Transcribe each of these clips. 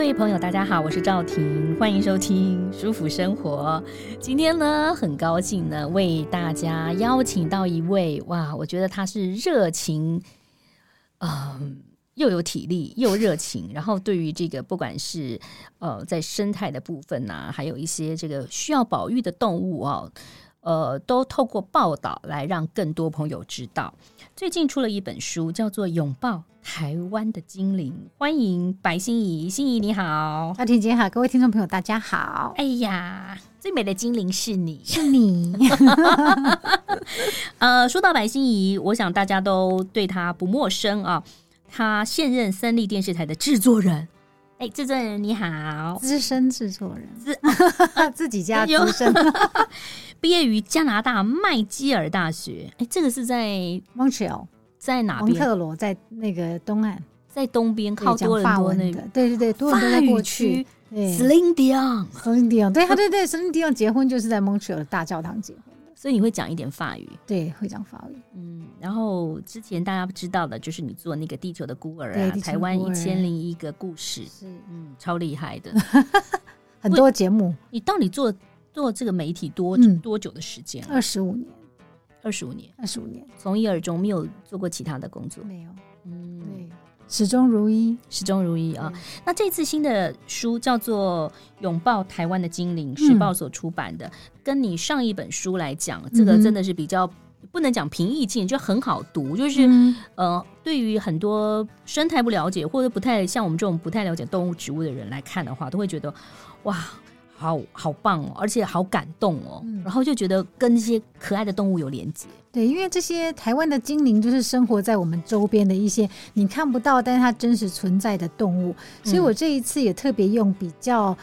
各位朋友，大家好，我是赵婷，欢迎收听《舒服生活》。今天呢，很高兴呢，为大家邀请到一位哇，我觉得他是热情，嗯、又有体力又热情，然后对于这个不管是呃在生态的部分呐、还有一些这个需要保育的动物啊，呃，都透过报道来让更多朋友知道。最近出了一本书，叫做《拥抱台湾的精灵》，欢迎白心怡，心怡你好，阿婷姐好，各位听众朋友大家好。哎呀，最美的精灵是你，是你。呃，说到白心怡，我想大家都对她不陌生啊。她现任三立电视台的制作人，哎，制作人你好，资深制作人，自 自己家资深。毕业于加拿大麦基尔大学，哎，这个是在 Montreal，在哪边？蒙特罗在那个东岸，在东边靠多伦多那个。对对对，多伦多在过去。Celine Dion，Celine Dion，对，对对，Celine Dion 结婚就是在 Montreal 的大教堂结婚，所以你会讲一点法语？对，会讲法语。嗯，然后之前大家不知道的就是你做那个《地球的孤儿》啊，台湾一千零一个故事，是嗯，超厉害的，很多节目。你到底做？做这个媒体多多久的时间？二十五年，二十五年，二十五年，从一而终，没有做过其他的工作，没有，嗯，对，始终如一，始终如一啊。那这次新的书叫做《拥抱台湾的精灵》，时报所出版的，嗯、跟你上一本书来讲，这个真的是比较不能讲平易近，就很好读，就是、嗯、呃，对于很多生态不了解或者不太像我们这种不太了解动物植物的人来看的话，都会觉得哇。好好棒哦，而且好感动哦，嗯、然后就觉得跟这些可爱的动物有连接。对，因为这些台湾的精灵就是生活在我们周边的一些你看不到，但是它真实存在的动物。所以我这一次也特别用比较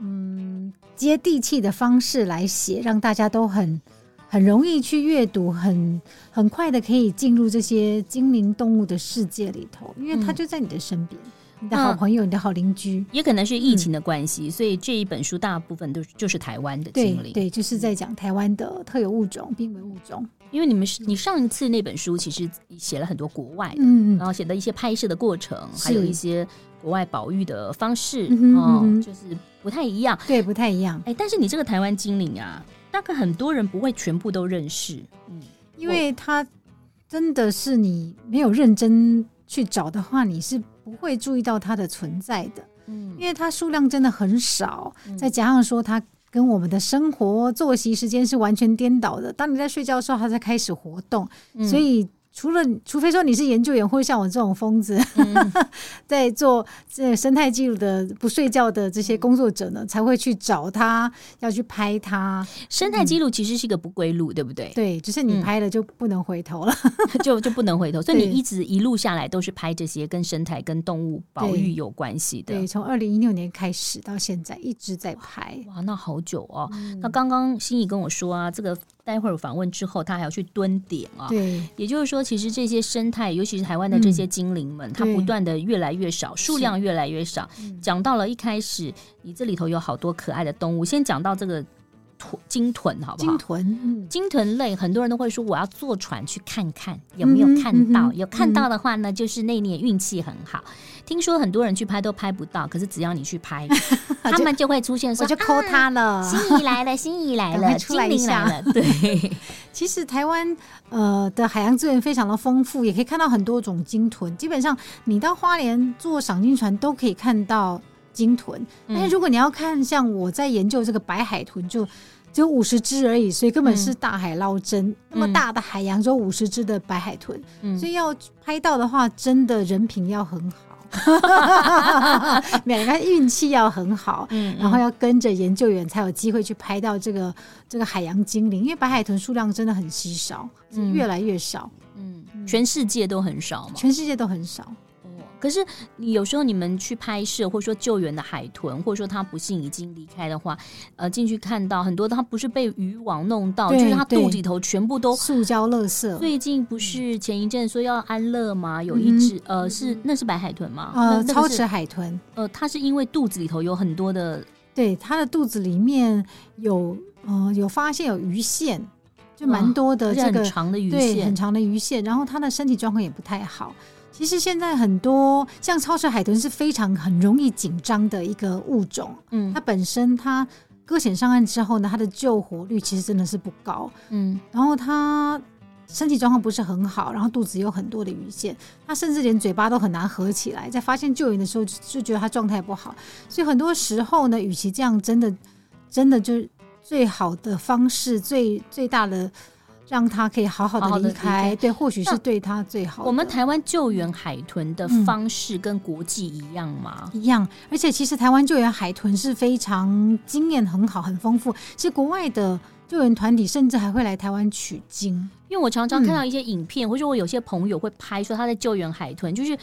嗯接地气的方式来写，让大家都很很容易去阅读，很很快的可以进入这些精灵动物的世界里头，因为它就在你的身边。嗯你的好朋友，嗯、你的好邻居，也可能是疫情的关系，嗯、所以这一本书大部分都就是台湾的精灵，对，就是在讲台湾的特有物种、濒危物种。因为你们是你上一次那本书其实写了很多国外的，嗯，然后写的一些拍摄的过程，还有一些国外保育的方式，嗯，嗯，就是不太一样，对，不太一样。哎，但是你这个台湾精灵啊，大概很多人不会全部都认识，嗯，因为它真的是你没有认真去找的话，你是。不会注意到它的存在的，嗯，因为它数量真的很少，嗯、再加上说它跟我们的生活作息时间是完全颠倒的。当你在睡觉的时候，它才开始活动，嗯、所以。除了，除非说你是研究员，或者像我这种疯子，嗯、在做这生态记录的不睡觉的这些工作者呢，才会去找他，要去拍他。生态记录其实是一个不归路，嗯、对不对？对，就是你拍了就不能回头了，嗯、就就不能回头。所以你一直一路下来都是拍这些跟生态、跟动物保育有关系的。对，从二零一六年开始到现在一直在拍。哇，那好久哦。嗯、那刚刚心怡跟我说啊，这个。待会儿访问之后，他还要去蹲点啊。对，也就是说，其实这些生态，尤其是台湾的这些精灵们，嗯、它不断的越来越少，数量越来越少。讲到了一开始，你这里头有好多可爱的动物。先讲到这个豚鲸豚，好不好？鲸豚，嗯，鲸豚类，很多人都会说，我要坐船去看看有没有看到。嗯、有看到的话呢，嗯、就是那年运气很好。听说很多人去拍都拍不到，可是只要你去拍，他们就会出现说，我就抠他了。心仪来了，心仪来了，精灵来了。对，其实台湾呃的海洋资源非常的丰富，也可以看到很多种鲸豚。基本上你到花莲坐赏金船都可以看到鲸豚，但是如果你要看像我在研究这个白海豚，就只有五十只而已，所以根本是大海捞针。嗯、那么大的海洋只有五十只的白海豚，嗯、所以要拍到的话，真的人品要很好。每个运气要很好，嗯，然后要跟着研究员才有机会去拍到这个这个海洋精灵，因为白海豚数量真的很稀少，越来越少，嗯，全世界都很少嘛，全世界都很少。可是你有时候你们去拍摄，或者说救援的海豚，或者说它不幸已经离开的话，呃，进去看到很多它不是被渔网弄到，就是它肚子里头全部都塑胶垃圾。最近不是前一阵说要安乐吗？有一只、嗯、呃，是那是白海豚吗？呃，超齿海豚。呃，它是因为肚子里头有很多的，对，它的肚子里面有呃有发现有鱼线。就蛮多的这个很长的鱼线，对，很长的鱼线，然后它的身体状况也不太好。其实现在很多像超齿海豚是非常很容易紧张的一个物种，嗯，它本身它搁浅上岸之后呢，它的救活率其实真的是不高，嗯，然后它身体状况不是很好，然后肚子有很多的鱼线，它甚至连嘴巴都很难合起来，在发现救援的时候就，就觉得它状态不好，所以很多时候呢，与其这样，真的真的就。最好的方式，最最大的让他可以好好的离开，对，或许是对他最好。我们台湾救援海豚的方式跟国际一样吗？嗯，一样，而且其实台湾救援海豚是非常经验很好、很丰富。其实国外的救援团体甚至还会来台湾取经，因为我常常看到一些影片，嗯，或者我有些朋友会拍说他在救援海豚，就是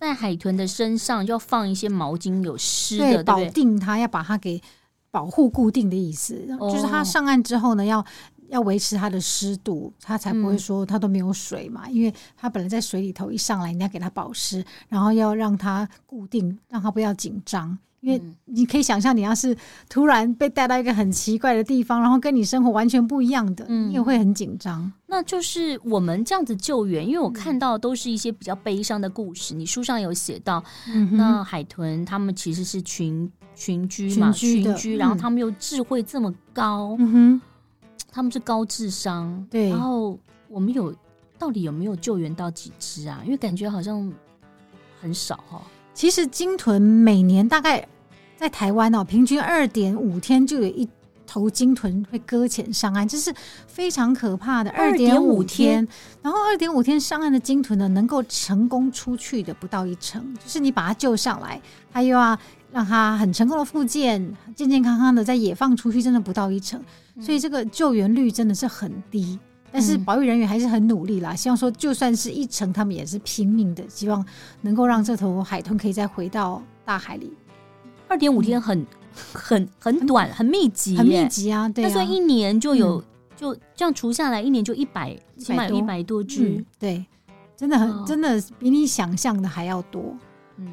在海豚的身上要放一些毛巾，有湿的，对，对，保定它，要把它给。保护固定的意思，就是它上岸之后呢，要要维持它的湿度，它才不会说它都没有水嘛。因为它本来在水里头，一上来你要给它保湿，然后要让它固定，让它不要紧张。因为你可以想象，你要是突然被带到一个很奇怪的地方，然后跟你生活完全不一样的，你也会很紧张。那就是我们这样子救援，因为我看到都是一些比较悲伤的故事。你书上有写到，那海豚他们其实是群。群居嘛，群居，群居，然后他们又智慧这么高，嗯哼，他们是高智商，对。然后我们有到底有没有救援到几只啊？因为感觉好像很少哈、哦。其实鲸豚每年大概在台湾哦，平均二点五天就有一头鲸豚会搁浅上岸，这是非常可怕的。二点五天，然后二点五天上岸的鲸豚呢，能够成功出去的不到一成，就是你把它救上来，它又要。让它很成功的复健，健健康康的再野放出去，真的不到一成，所以这个救援率真的是很低。但是保育人员还是很努力啦，希望说就算是一成，他们也是拼命的，希望能够让这头海豚可以再回到大海里。二点五天很很很短，很密集，很密集啊！对啊，他说一年就有就这样除下来，一年就一百，起码有一百多只，对，真的很真的比你想象的还要多。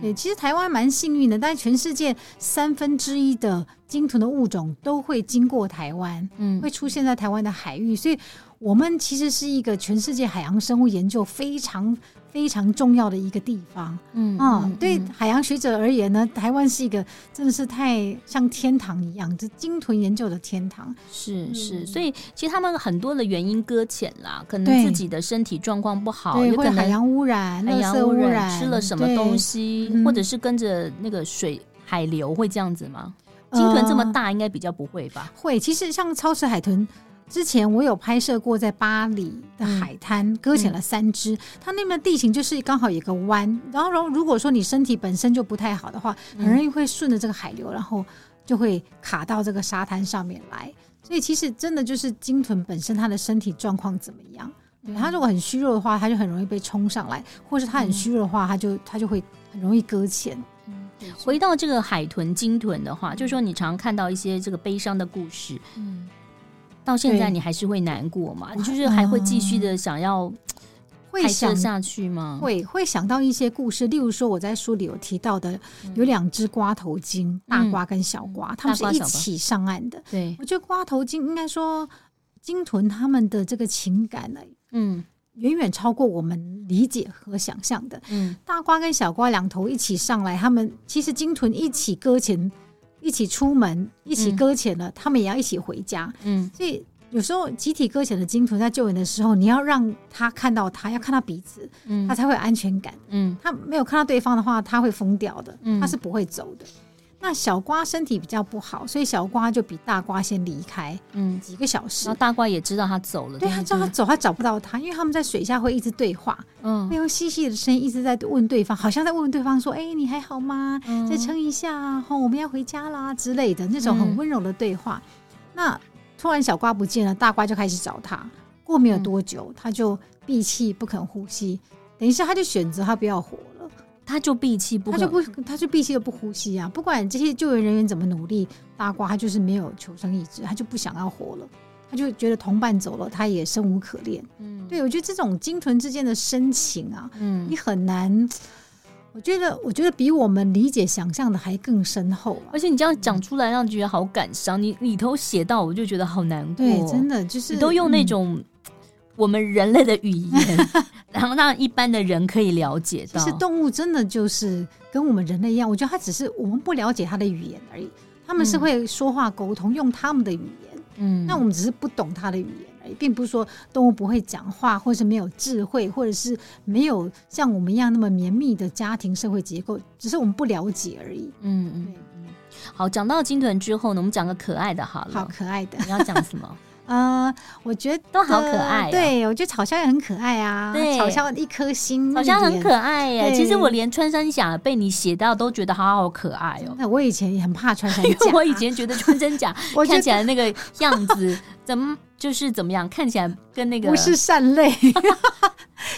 对，其实台湾蛮幸运的，但全世界三分之一的鲸豚的物种都会经过台湾，嗯，会出现在台湾的海域，所以我们其实是一个全世界海洋生物研究非常。非常重要的一个地方，嗯，嗯，对海洋学者而言呢，台湾是一个真的是太像天堂一样，这鲸豚研究的天堂。是是，所以其实他们很多的原因搁浅啦，可能自己的身体状况不好，有可能海洋污染、海洋污染吃了什么东西，或者是跟着那个水海流会这样子吗？鲸豚这么大，应该比较不会吧？会，其实像超齿海豚。之前我有拍摄过，在巴黎的海滩搁浅了三只，它那边的地形就是刚好有个弯，然后如如果说你身体本身就不太好的话，很容易会顺着这个海流，然后就会卡到这个沙滩上面来。所以其实真的就是鲸豚本身它的身体状况怎么样？对，它如果很虚弱的话，它就很容易被冲上来；或是它很虚弱的话，它就它就会很容易搁浅。回到这个海豚、鲸豚的话，就是说你常看到一些这个悲伤的故事，嗯。到现在你还是会难过吗？你就是还会继续的想要会想下去吗？会会想到一些故事，例如说我在书里有提到的，有两只瓜头鲸，大瓜跟小瓜，他们是一起上岸的。对，我觉得瓜头鲸应该说鲸豚他们的这个情感呢，嗯，远远超过我们理解和想象的。嗯，大瓜跟小瓜两头一起上来，他们其实鲸豚一起搁浅。一起出门，一起搁浅了，嗯，他们也要一起回家。嗯，所以有时候集体搁浅的鲸豚在救援的时候，你要让他看到他，要看到彼此，嗯，他才会有安全感。嗯，他没有看到对方的话，他会疯掉的，嗯，他是不会走的。那小瓜身体比较不好，所以小瓜就比大瓜先离开，嗯，几个小时。然后大瓜也知道他走了，对，他知道他走，他找不到他，因为他们在水下会一直对话，嗯，会用细细的声音一直在问对方，好像在问问对方说：“哎、欸，你还好吗？嗯、再撑一下，吼，我们要回家啦之类的那种很温柔的对话。嗯”那突然小瓜不见了，大瓜就开始找他。过没有多久，嗯、他就闭气不肯呼吸，等于是他就选择他不要活了。他就闭气不，他就不，他就闭气又不呼吸啊！不管这些救援人员怎么努力，大瓜他就是没有求生意志，他就不想要活了，他就觉得同伴走了，他也生无可恋。嗯，对，我觉得这种鲸豚之间的深情啊，嗯，你很难，我觉得，我觉得比我们理解想象的还更深厚啊。而且你这样讲出来，让人觉得好感伤。你里头写到，我就觉得好难过。对，真的就是你都用那种。嗯我们人类的语言，然后让一般的人可以了解到。其实动物真的就是跟我们人类一样，我觉得它只是我们不了解它的语言而已。他们是会说话沟通，用他们的语言。嗯，那我们只是不懂它的语言而已，并不是说动物不会讲话，或是没有智慧，或者是没有像我们一样那么绵密的家庭社会结构，只是我们不了解而已。嗯嗯嗯。好，讲到鲸豚之后呢，我们讲个可爱的好了。好可爱的，你要讲什么？呃，我觉得都好可爱。对，我觉得草鸮也很可爱啊。对，草鸮一颗心，草鸮很可爱耶。其实我连穿山甲被你写到都觉得好好可爱哦。那我以前也很怕穿山甲，因为我以前觉得穿山甲 看起来那个样子怎么就是怎么样，看起来跟那个不是善类。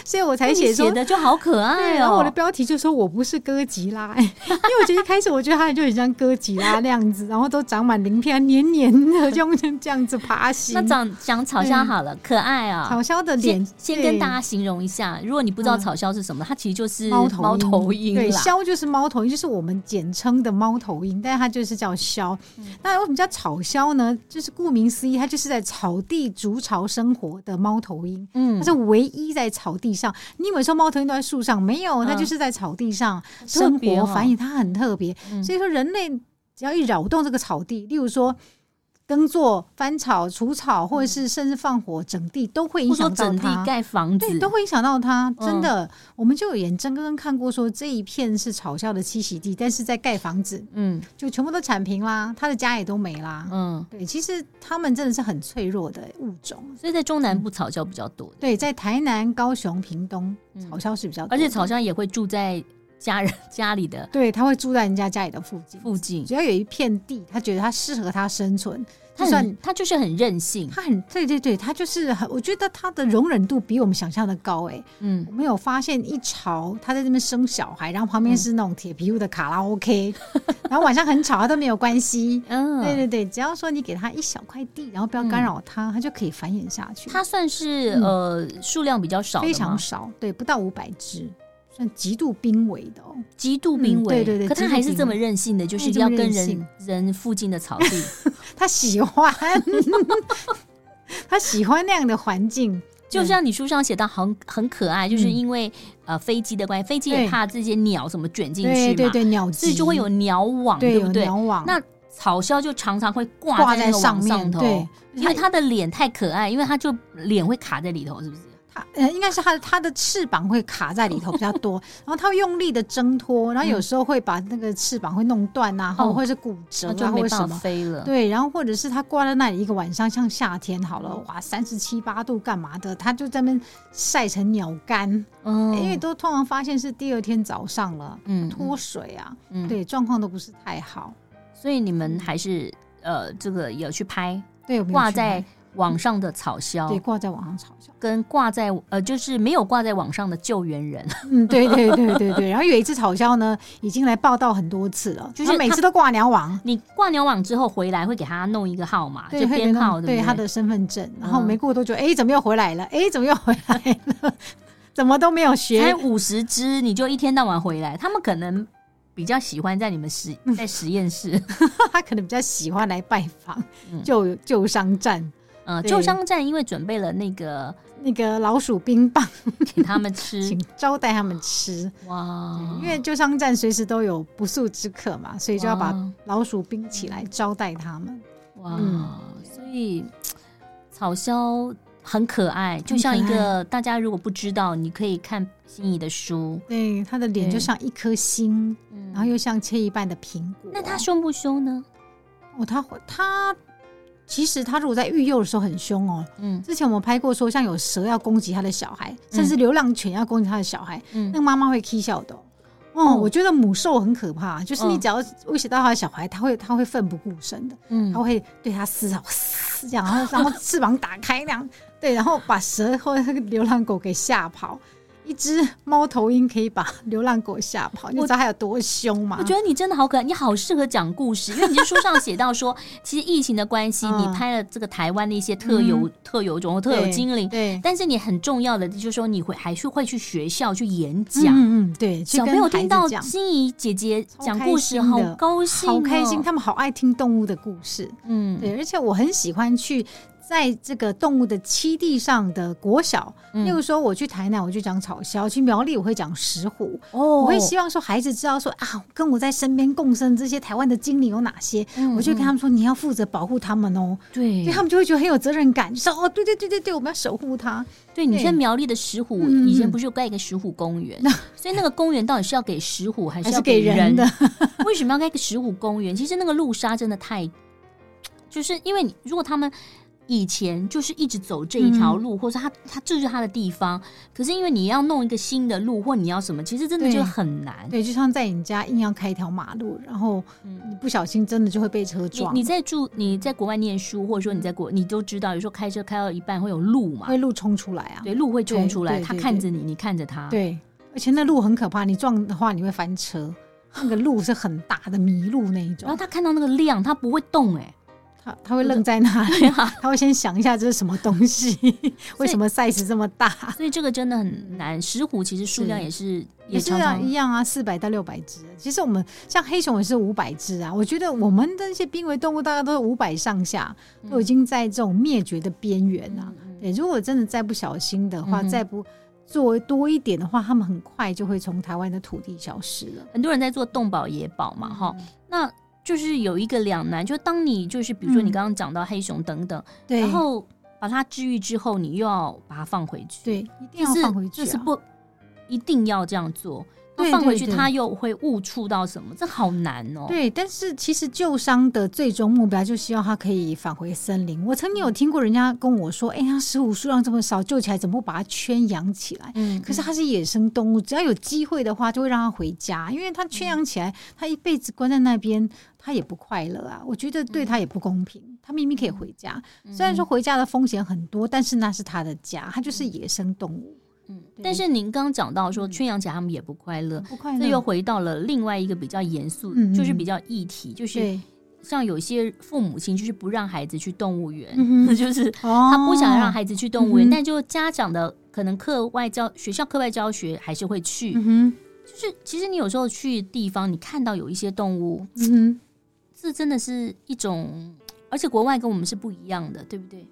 所以我才写写的就好可爱哦。然后我的标题就说我不是哥吉拉，因为我觉得一开始我觉得它就很像哥吉拉那样子，然后都长满鳞片，黏黏的，就这样子爬行。那长讲草鸮好了，可爱啊！草鸮的脸，先跟大家形容一下，如果你不知道草鸮是什么，它其实就是猫头鹰。对，鸮就是猫头鹰，就是我们简称的猫头鹰，但是它就是叫鸮。那为什么叫草鸮呢？就是顾名思义，它就是在草地筑巢生活的猫头鹰。嗯，它是唯一在草地上，你以为说猫头鹰都在树上？没有，它就是在草地上生活繁衍，它很特别。所以说，人类只要一扰动这个草地，例如说耕作、翻草、除草，或者是甚至放火整地，都会影响到它。整地盖房子，对，都会影响到它。真的，我们就有眼睁睁看过说这一片是草鸮的栖息地，但是在盖房子，嗯，就全部都铲平啦，他的家也都没啦。嗯，对，其实他们真的是很脆弱的物种。所以在中南部草鸮比较多。对，在台南、高雄、屏东，草鸮是比较多，而且草鸮也会住在。家人 家里的，对，他会住在人家家里的附近，附近。只要有一片地，他觉得他适合他生存，他算很他就是很任性，他很对对对，他就是很，我觉得他的容忍度比我们想象的高哎、欸，嗯，我们有发现一巢他在那边生小孩，然后旁边是那种铁皮屋的卡拉 OK，、嗯、然后晚上很吵他都没有关系，嗯，对对对，只要说你给他一小块地，然后不要干扰他，他、嗯、就可以繁衍下去。他算是、嗯、呃数量比较少，非常少，对，不到五百只。算极度濒危的哦，极度濒危，对对对，可他还是这么任性的，就是要跟人人附近的草地，他喜欢，他喜欢那样的环境，就像你书上写到很很可爱，就是因为呃飞机的关系，飞机也怕这些鸟什么卷进去嘛，对对对，鸟所以就会有鸟网，对不对？鸟网，那草鸮就常常会挂在上面头，对，因为它的脸太可爱，因为它就脸会卡在里头，是不是？呃，应该是它的它的翅膀会卡在里头比较多，然后它会用力的挣脱，然后有时候会把那个翅膀会弄断啊，或者是骨折啊，或者什么飞了。对，然后或者是它挂在那里一个晚上，像夏天好了，哇，三十七八度干嘛的，它就在那边晒成鸟干。嗯，因为都通常发现是第二天早上了，嗯，脱水啊，对，状况都不是太好，所以你们还是呃，这个有去拍，对，挂在。网上的草销，对，挂在网上草销，跟挂在呃，就是没有挂在网上的救援人，嗯，对对对对对。然后有一次草销呢，已经来报道很多次了，就是每次都挂鸟网。你挂鸟网之后回来，会给他弄一个号码，就编号，对他的身份证。然后没过多久，哎，怎么又回来了？哎，怎么又回来了？怎么都没有学？才五十只，你就一天到晚回来？他们可能比较喜欢在你们实在实验室，他可能比较喜欢来拜访救救伤站。嗯，旧商站因为准备了那个那个老鼠冰棒 给他们吃，请招待他们吃。哇！因为旧商站随时都有不速之客嘛，所以就要把老鼠冰起来招待他们。哇！嗯、所以草鸮很可爱，就像一个大家如果不知道，你可以看心仪的书。对，他的脸就像一颗心，然后又像切一半的苹果。那他凶不凶呢？哦，他他。其实他如果在育幼的时候很凶哦，嗯，之前我们拍过说，像有蛇要攻击他的小孩，甚至流浪犬要攻击他的小孩，嗯，那个妈妈会 k 笑的，哦，我觉得母兽很可怕，就是你只要威胁到他的小孩，他会他会奋不顾身的，嗯，他会对他嘶吼嘶这样，然后 然后翅膀打开那样，对，然后把蛇或者那个流浪狗给吓跑。一只猫头鹰可以把流浪狗吓跑，你知道它有多凶吗？我觉得你真的好可爱，你好适合讲故事，因为你在书上写到说，其实疫情的关系，你拍了这个台湾的一些特有、特有种、特有精灵。对。但是你很重要的就是说，你会还是会去学校去演讲。嗯嗯，对。小朋友听到心怡姐姐讲故事，好高兴，好开心，他们好爱听动物的故事。嗯，对，而且我很喜欢去。在这个动物的栖地上的国小，例如说我去台南，我就讲草鸮；去苗栗，我会讲石虎。哦，我会希望说孩子知道说啊，跟我在身边共生这些台湾的精灵有哪些，我就跟他们说，你要负责保护他们哦。对，所以他们就会觉得很有责任感，说哦，对对对对对，我们要守护它。对，你像苗栗的石虎，以前不是有盖一个石虎公园？所以那个公园到底是要给石虎，还是要给人的？为什么要盖一个石虎公园？其实那个路杀真的太，就是因为你如果他们。以前就是一直走这一条路，嗯、或者他他这是他的地方。可是因为你要弄一个新的路，或你要什么，其实真的就很难。对，对，就像在你家硬要开一条马路，然后你不小心真的就会被车撞。你，你在住你在国外念书，或者说你在国，你都知道，有时候开车开到一半会有路嘛，会路冲出来啊。对，路会冲出来，他看着你，你看着他。对，而且那路很可怕，你撞的话你会翻车。那个路是很大的迷路那一种。然后他看到那个亮，他不会动哎、欸。他他会愣在那里，他会先想一下这是什么东西，为什么 size 这么大？所以这个真的很难。石虎其实数量也是也是一样啊，四百到六百只。其实我们像黑熊也是五百只啊。我觉得我们的那些濒危动物大概都是五百上下，都已经在这种灭绝的边缘了。对，如果真的再不小心的话，再不做多一点的话，他们很快就会从台湾的土地消失了。很多人在做动保野保嘛，哈，那。就是有一个两难，就当你就是比如说你刚刚讲到黑熊等等，对，然后把它治愈之后，你又要把它放回去，对，一定要放回去，就是不一定要这样做。那放回去，它又会误触到什么？这好难哦。对，但是其实救伤的最终目标就希望它可以返回森林。我曾经有听过人家跟我说：“哎呀，石虎数量这么少，救起来怎么不把它圈养起来？”嗯，可是它是野生动物，只要有机会的话，就会让它回家，因为它圈养起来，它一辈子关在那边，它也不快乐啊。我觉得对它也不公平。它明明可以回家，虽然说回家的风险很多，但是那是它的家，它就是野生动物。嗯，但是您刚刚讲到说圈养起来他们也不快乐，不快乐，这又回到了另外一个比较严肃，嗯、就是比较议题，就是像有些父母亲就是不让孩子去动物园，嗯、就是他不想让孩子去动物园，嗯、但就家长的可能课外教学校课外教学还是会去，嗯、就是其实你有时候去地方，你看到有一些动物，嗯，这真的是一种，而且国外跟我们是不一样的，对不对？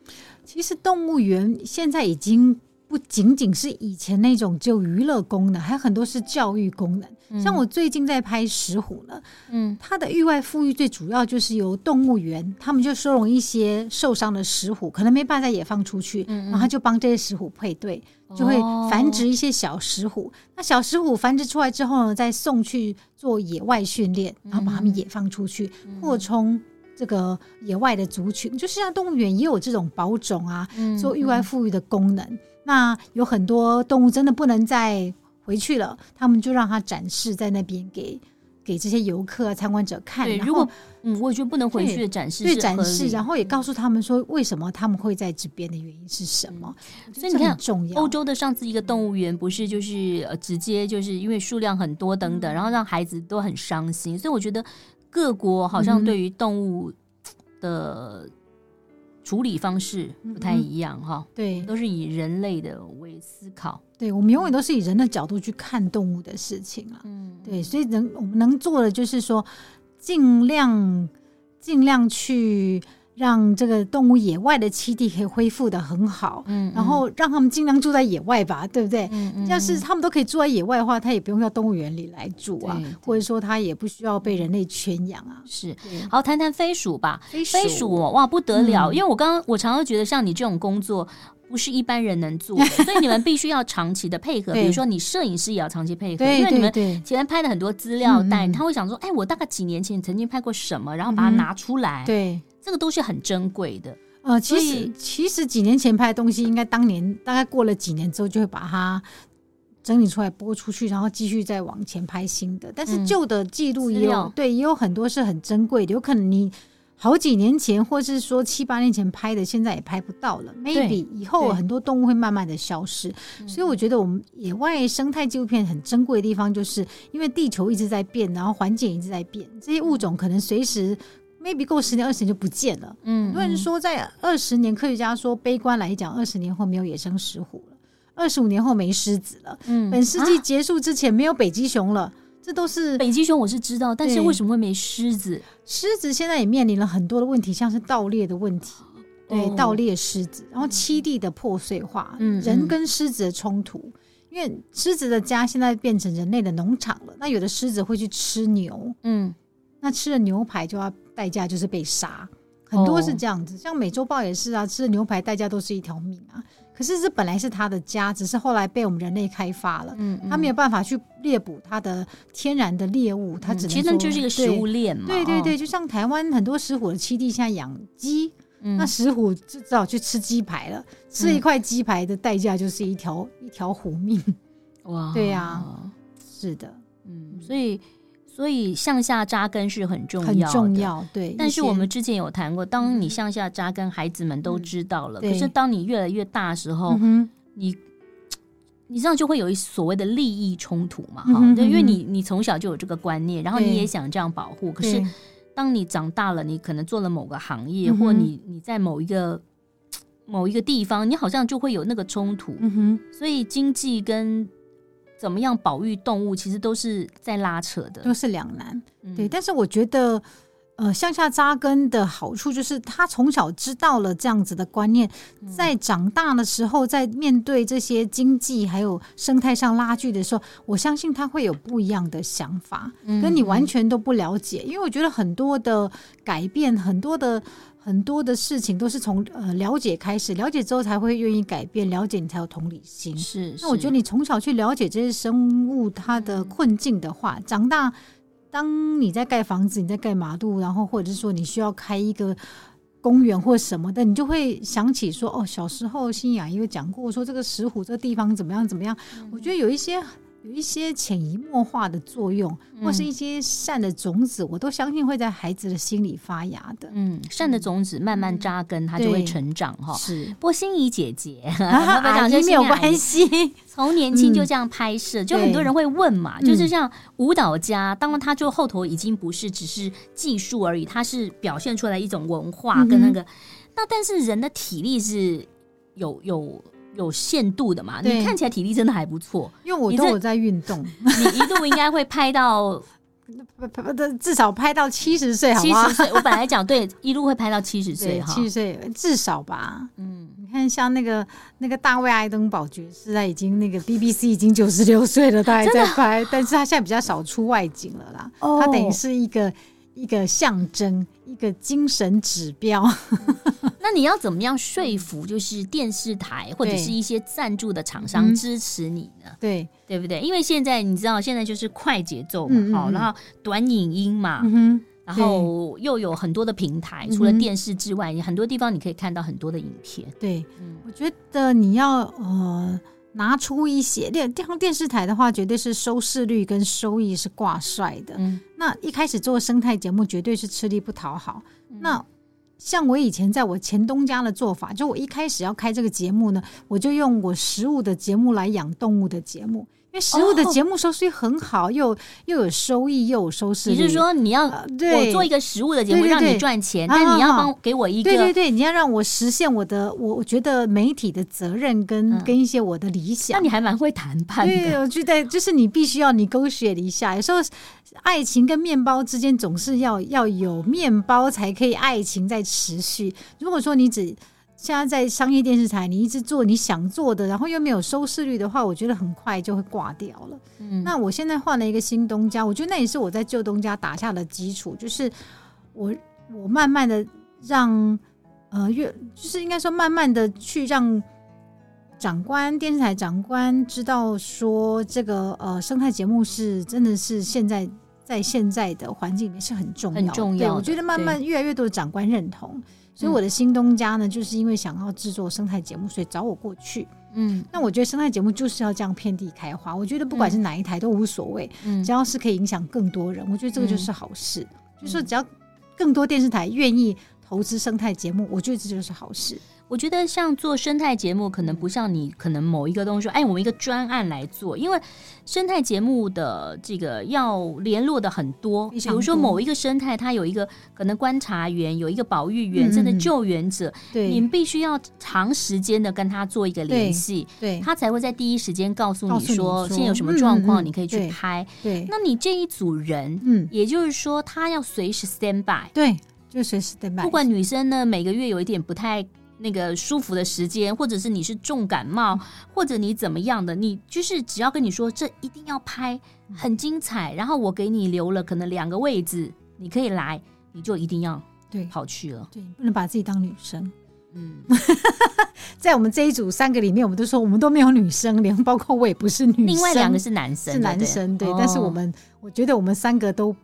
其实动物园现在已经。不仅仅是以前那种就娱乐功能，还有很多是教育功能。嗯、像我最近在拍石虎呢，嗯，它的域外富裕最主要就是由动物园，他们就收容一些受伤的石虎，可能没办法再野放出去，嗯嗯，然后就帮这些石虎配对，就会繁殖一些小石虎。哦、那小石虎繁殖出来之后呢，再送去做野外训练，然后把它们野放出去，嗯、扩充这个野外的族群。就是像动物园也有这种保种啊，做域外富裕的功能。嗯嗯那有很多动物真的不能再回去了，他们就让它展示在那边给给这些游客啊、参观者看。对，如果嗯，我觉得不能回去的展示，对展示，然后也告诉他们说为什么他们会在这边的原因是什么。所以你看，欧洲的上次一个动物园不是就是呃直接就是因为数量很多等等，然后让孩子都很伤心。所以我觉得各国好像对于动物的。处理方式不太一样哈，对，都是以人类的为思考，对，我们永远都是以人的角度去看动物的事情啊，嗯，对，所以能我们能做的就是说，尽量尽量去。让这个动物野外的栖地可以恢复的很好，嗯，然后让他们尽量住在野外吧，对不对？嗯嗯。要是他们都可以住在野外的话，他也不用到动物园里来住啊，或者说他也不需要被人类圈养啊。是，好，谈谈飞鼠吧。飞鼠，飞鼠哇，不得了！因为我刚刚我常常觉得，像你这种工作不是一般人能做的，所以你们必须要长期的配合。比如说，你摄影师也要长期配合，因为你们前面拍的很多资料带，他会想说，哎，我大概几年前曾经拍过什么，然后把它拿出来。对。这个都是很珍贵的，呃，其实以其实几年前拍的东西，应该当年大概过了几年之后，就会把它整理出来播出去，然后继续再往前拍新的。但是旧的记录也有，嗯、对，也有很多是很珍贵的，有可能你好几年前，或是说七八年前拍的，现在也拍不到了。Maybe 以后很多动物会慢慢的消失，所以我觉得我们野外生态纪录片很珍贵的地方，就是因为地球一直在变，然后环境一直在变，这些物种可能随时 maybe 过十年二十年就不见了。嗯，很多人说在二十年，科学家说悲观来讲，二十年后没有野生石虎了，二十五年后没狮子了，嗯，本世纪结束之前没有北极熊了。这都是北极熊，我是知道，但是为什么会没狮子？狮子现在也面临了很多的问题，像是盗猎的问题，对，哦、盗猎狮子，然后栖地的破碎化，嗯，人跟狮子的冲突，嗯、因为狮子的家现在变成人类的农场了。那有的狮子会去吃牛，嗯，那吃了牛排就要代价就是被杀，很多是这样子。哦、像美洲豹也是啊，吃了牛排代价都是一条命啊。可是这本来是它的家，只是后来被我们人类开发了。嗯，它没有办法去猎捕它的天然的猎物，它只能说其实就是一个食物链嘛。对对对，就像台湾很多石虎的栖地下养鸡，那石虎就只好去吃鸡排了。吃一块鸡排的代价就是一条一条虎命。哇，对呀，是的，嗯，所以。所以向下扎根是很重要重要，对。但是我们之前有谈过，当你向下扎根，孩子们都知道了。可是当你越来越大的时候，你你这样就会有一所谓的利益冲突嘛？哈，因为你你从小就有这个观念，然后你也想这样保护。可是当你长大了，你可能做了某个行业，或你你在某一个某一个地方，你好像就会有那个冲突。所以经济跟怎么样保育动物，其实都是在拉扯的，都是两难。嗯、对，但是我觉得，呃，向下扎根的好处就是，他从小知道了这样子的观念，在长大的时候，在面对这些经济还有生态上拉锯的时候，我相信他会有不一样的想法，跟你完全都不了解。因为我觉得很多的改变，很多的。很多的事情都是从呃了解开始，了解之后才会愿意改变，了解你才有同理心。是，那我觉得你从小去了解这些生物它的困境的话，嗯、长大当你在盖房子、你在盖马路，然后或者是说你需要开一个公园或什么的，你就会想起说，哦，小时候欣怡也有讲过，说这个石虎这个地方怎么样怎么样。嗯、我觉得有一些。有一些潜移默化的作用，或是一些善的种子，我都相信会在孩子的心里发芽的。嗯，善的种子慢慢扎根，它就会成长哈。是，不过欣怡姐姐，阿姨没有关系，从年轻就这样拍摄，就很多人会问嘛，就是像舞蹈家，当然他就后头已经不是只是技术而已，他是表现出来一种文化跟那个。那但是人的体力是有有。有限度的嘛？对你看起来体力真的还不错，因为我都有在运动。你一度应该会拍到，至少拍到七十岁，好吗？七十岁，我本来讲对，一路会拍到七十岁哈，七十岁至少吧。嗯，你看像那个那个大卫爱登堡爵士，他已经那个 BBC 已经九十六岁了，他还在拍，但是他现在比较少出外景了啦。哦，他等于是一个。一个象征，一个精神指标。那你要怎么样说服，就是电视台或者是一些赞助的厂商支持你呢？对，对不对？因为现在你知道，现在就是快节奏嘛，好，然后短影音嘛，嗯，然后又有很多的平台，除了电视之外，很多地方你可以看到很多的影片。对，我觉得你要呃。拿出一些电电电视台的话，绝对是收视率跟收益是挂帅的。嗯，那一开始做生态节目，绝对是吃力不讨好。嗯，那像我以前在我前东家的做法，就我一开始要开这个节目呢，我就用我食物的节目来养动物的节目。因为食物的节目收视很好，又又有收益，又有收视。你是说你要我做一个食物的节目让你赚钱，但你要帮给我一个？对对对，你要让我实现我的，我我觉得媒体的责任跟跟一些我的理想。那你还蛮会谈判的。对，我觉得就是你必须要你勾选一下。有时候爱情跟面包之间总是要要有面包才可以爱情在持续。如果说你只现在在商业电视台，你一直做你想做的，然后又没有收视率的话，我觉得很快就会挂掉了。嗯，那我现在换了一个新东家，我觉得那也是我在旧东家打下的基础，就是我我慢慢的让呃越就是应该说慢慢的去让长官电视台长官知道说这个呃生态节目是真的是现在在现在的环境里面是很重要的，很重要。对，我觉得慢慢越来越多的长官认同。所以我的新东家呢，就是因为想要制作生态节目，所以找我过去。嗯，那我觉得生态节目就是要这样遍地开花。我觉得不管是哪一台都无所谓，只要是可以影响更多人，我觉得这个就是好事。就是说只要更多电视台愿意投资生态节目，我觉得这就是好事。我觉得像做生态节目，可能不像你可能某一个东西说，哎，我们一个专案来做，因为生态节目的这个要联络的很多，比如说某一个生态，它有一个可能观察员，有一个保育员，甚至救援者，对，你们必须要长时间的跟他做一个联系，对，他才会在第一时间告诉你说现在有什么状况，你可以去拍。对，那你这一组人，嗯，也就是说他要随时 stand by，对，就随时 stand by。不管女生呢，每个月有一点不太。那个舒服的时间，或者是你是重感冒，或者你怎么样的，你就是只要跟你说这一定要拍，很精彩，然后我给你留了可能两个位置，你可以来，你就一定要对跑去了，对，不能把自己当女生。嗯，在我们这一组三个里面，我们都说我们都没有女生，连包括我也不是女生，另外两个是男生，是男生，对，对，但是我们我觉得我们三个都。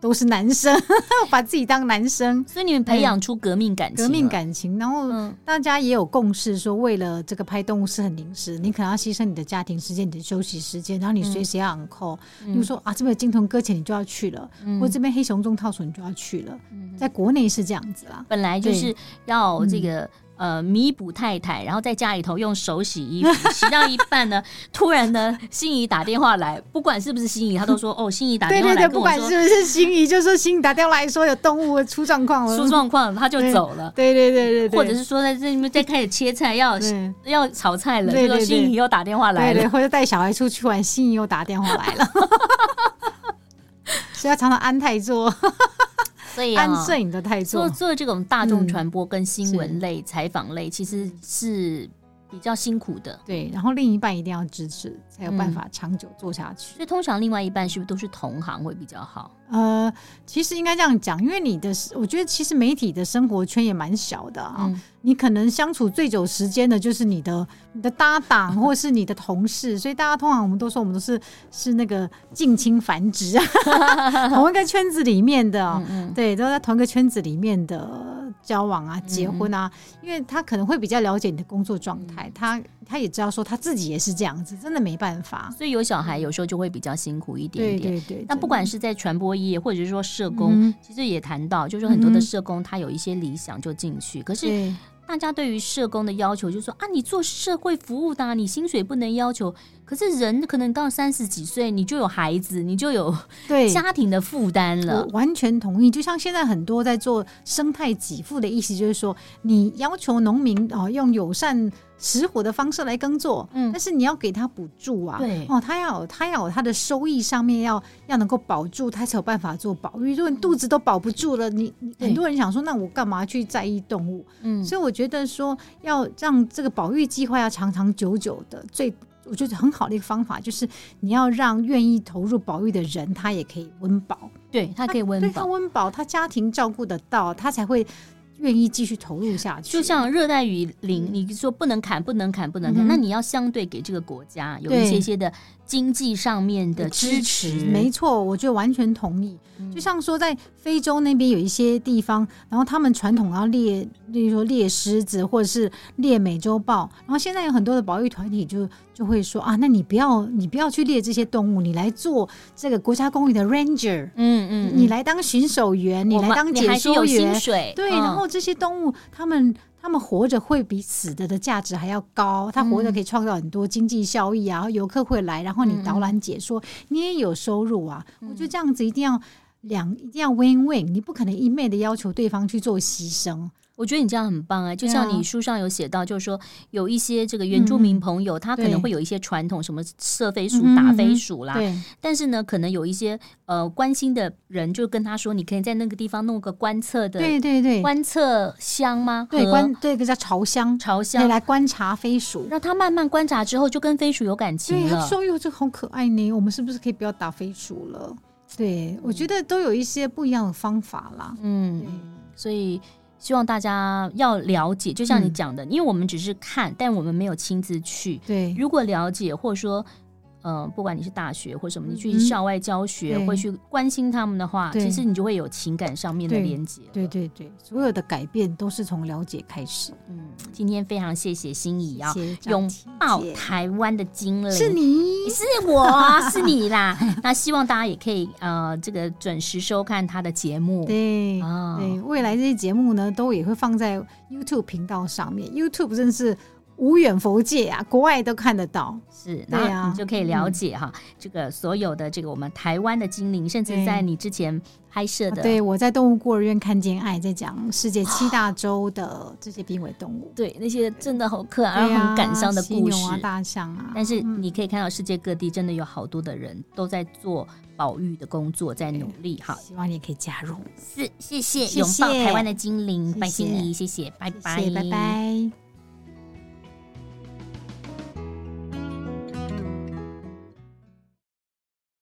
都是男生，把自己当男生，所以你们培养出革命感情，革命感情。然后大家也有共识，说为了这个拍动物是很临时，你可能要牺牲你的家庭时间、你的休息时间，然后你随时要 call。比如说啊，这边金童搁浅，你就要去了；或者这边黑熊中套索，你就要去了。在国内是这样子啦，本来就是要这个。呃，弥补太太，然后在家里头用手洗衣服，洗到一半呢，突然呢，心仪打电话来，不管是不是心仪，他都说哦，心仪打电话来，对对对，不管是不是心仪，就说心仪打电话来说有动物出状况了，出状况他就走了，对对对对对，或者是说在这里面在开始切菜要要炒菜了，就说心仪又打电话来了，对对，或者带小孩出去玩，心仪又打电话来了，所以要常常安泰座。所以、啊、安摄影的态度，做做这种大众传播跟新闻类、采访、嗯、类，其实是比较辛苦的。对，然后另一半一定要支持，才有办法长久做下去。所以通常另外一半是不是都是同行会比较好？呃，其实应该这样讲，因为你的，我觉得其实媒体的生活圈也蛮小的啊。嗯你可能相处最久时间的，就是你的你的搭档，或是你的同事，所以大家通常我们都说，我们都是是那个近亲繁殖，同一个圈子里面的，嗯嗯对，都在同一个圈子里面的交往啊、结婚啊，因为他可能会比较了解你的工作状态，他他也知道说他自己也是这样子，真的没办法，所以有小孩有时候就会比较辛苦一点点。对对对，那不管是在传播业，或者是说社工，嗯、其实也谈到，就是很多的社工他有一些理想就进去，可是。大家对于社工的要求就是说啊，你做社会服务的，你薪水不能要求。可是人可能到三十几岁，你就有孩子，你就有对家庭的负担了。我完全同意。就像现在很多在做生态给付的意思，就是说你要求农民哦用友善食火的方式来耕作，嗯，但是你要给他补助啊，对哦，他要有他要有他的收益上面要要能够保住，他才有办法做保育。如果你肚子都保不住了，你很多人想说，那我干嘛去在意动物？嗯，所以我觉得说要让这个保育计划要长长久久的最。我觉得很好的一个方法就是，你要让愿意投入保育的人，他也可以温饱，对他可以温饱，他温饱，他家庭照顾得到，他才会愿意继续投入下去。就像热带雨林，你说不能砍，不能砍，不能砍，嗯、那你要相对给这个国家有一些些的。经济上面的支持，支持没错，我就完全同意。嗯、就像说，在非洲那边有一些地方，然后他们传统要猎，例如说猎狮子或者是猎美洲豹，然后现在有很多的保育团体就就会说啊，那你不要你不要去猎这些动物，你来做这个国家公园的 ranger，嗯嗯，嗯你来当巡守员，你来当解说员，对，嗯、然后这些动物他们。他们活着会比死的的价值还要高，它活着可以创造很多经济效益啊，然后游客会来，然后你导览解说，你也有收入啊。我觉得这样子一定要两，一定要 win win，你不可能一昧的要求对方去做牺牲。我觉得你这样很棒啊！就像你书上有写到，就是说有一些这个原住民朋友，他可能会有一些传统，什么射飞鼠、打飞鼠啦。对。但是呢，可能有一些呃关心的人就跟他说，你可以在那个地方弄个观测的，对对对，观测箱吗？对，观对，个叫巢箱，巢箱来观察飞鼠，让他慢慢观察之后，就跟飞鼠有感情了。说哟，这好可爱呢，我们是不是可以不要打飞鼠了？对，我觉得都有一些不一样的方法啦。嗯，所以。希望大家要了解，就像你讲的，嗯、因为我们只是看，但我们没有亲自去。对，如果了解或者说，呃，不管你是大学或什么，你去校外教学，会、嗯、去关心他们的话，其实你就会有情感上面的连接。对对对，所有的改变都是从了解开始。嗯，今天非常谢谢心怡啊，拥抱台湾的精灵，是你是我 是你啦。那希望大家也可以呃，这个准时收看他的节目。对啊，对，未来这些节目呢，都也会放在 YouTube 频道上面。YouTube 真是。无远弗届啊，国外都看得到，是，那你就可以了解哈，嗯、这个所有的这个我们台湾的精灵，甚至在你之前拍摄的，对，我在动物孤儿院看见爱，在讲世界七大洲的这些濒危动物，对，那些真的好可爱，而很感伤的故事，啊，大象啊，但是你可以看到世界各地真的有好多的人都在做保育的工作，在努力哈，希望你也可以加入，是，谢谢，拥抱台湾的精灵，拜心怡，谢谢，拜拜，拜拜。